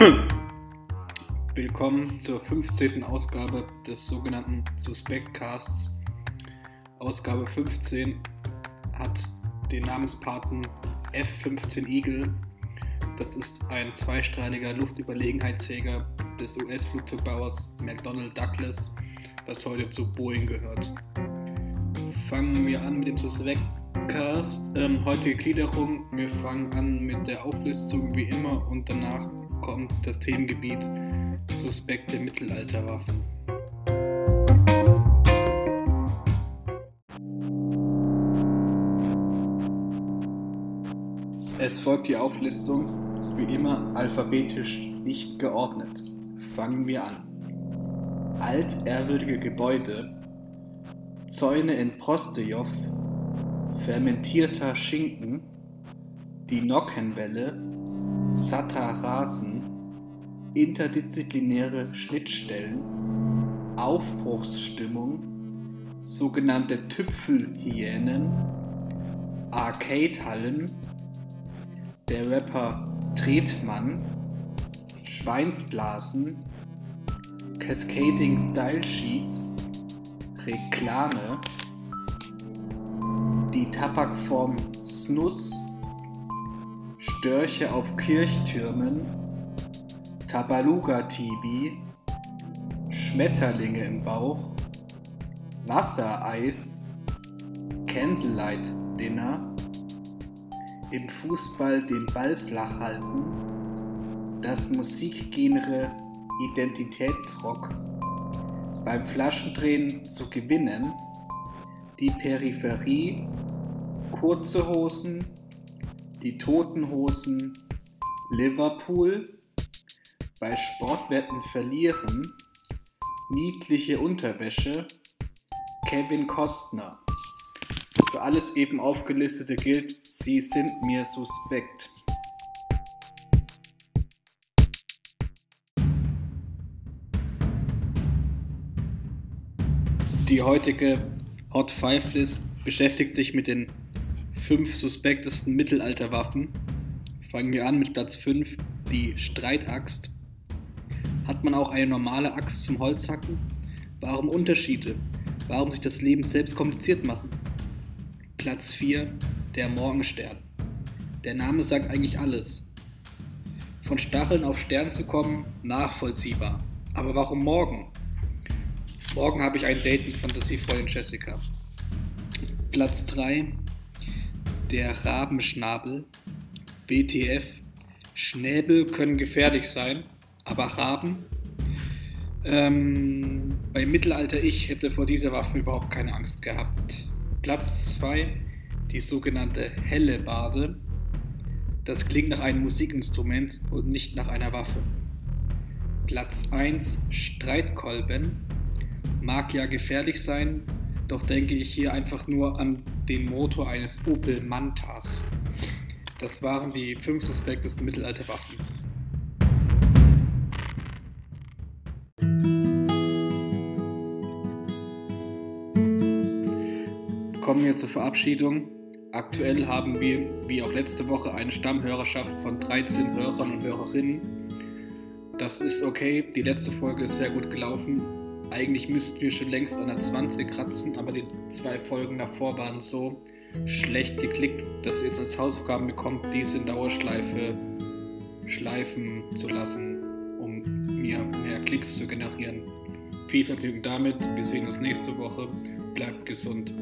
Willkommen zur 15. Ausgabe des sogenannten Suspektcasts. Ausgabe 15 hat den Namenspaten F-15 Eagle. Das ist ein zweistrahliger Luftüberlegenheitsjäger des US-Flugzeugbauers McDonnell Douglas, was heute zu Boeing gehört. Fangen wir an mit dem Suspektcast. Ähm, heutige Gliederung. Wir fangen an mit der Auflistung wie immer und danach kommt das Themengebiet suspekte Mittelalterwaffen. Es folgt die Auflistung, wie immer alphabetisch nicht geordnet. Fangen wir an. Altehrwürdige Gebäude, Zäune in Prostejov, fermentierter Schinken, die Nockenwelle, Satarasen, interdisziplinäre Schnittstellen, Aufbruchsstimmung, sogenannte Tüpfelhyänen, Arcade-Hallen, der Rapper Tretmann, Schweinsblasen, Cascading Style Sheets, Reklame, die Tabakform Snus, Störche auf Kirchtürmen, Tabaluga TV, Schmetterlinge im Bauch, Wassereis, Candlelight Dinner, im Fußball den Ball flach halten, das Musikgenre Identitätsrock, beim Flaschendrehen zu gewinnen, die Peripherie, kurze Hosen, die Toten Hosen, Liverpool, bei Sportwetten verlieren, niedliche Unterwäsche, Kevin Costner. Für alles eben aufgelistete gilt, sie sind mir suspekt. Die heutige Hot 5 List beschäftigt sich mit den fünf suspektesten Mittelalterwaffen. Fangen wir an mit Platz 5, die Streitaxt. Hat man auch eine normale Axt zum Holzhacken? Warum Unterschiede? Warum sich das Leben selbst kompliziert machen? Platz 4, der Morgenstern. Der Name sagt eigentlich alles. Von Stacheln auf Stern zu kommen, nachvollziehbar. Aber warum morgen? Morgen habe ich ein Date mit Fantasiefreundin Jessica. Platz 3, der Rabenschnabel. BTF. Schnäbel können gefährlich sein, aber Raben? Ähm, beim Mittelalter ich hätte vor dieser Waffe überhaupt keine Angst gehabt. Platz 2, die sogenannte helle Bade. Das klingt nach einem Musikinstrument und nicht nach einer Waffe. Platz 1, Streitkolben. Mag ja gefährlich sein, doch denke ich hier einfach nur an den Motor eines Opel Mantas. Das waren die fünf suspektesten Mittelalterwaffen. Kommen wir zur Verabschiedung. Aktuell haben wir, wie auch letzte Woche, eine Stammhörerschaft von 13 Hörern und Hörerinnen. Das ist okay, die letzte Folge ist sehr gut gelaufen. Eigentlich müssten wir schon längst an der 20 kratzen, aber die zwei Folgen davor waren so schlecht geklickt, dass ihr jetzt als Hausaufgaben bekommt, diese in Dauerschleife schleifen zu lassen, um mir mehr Klicks zu generieren. Viel Vergnügen damit, wir sehen uns nächste Woche, bleibt gesund.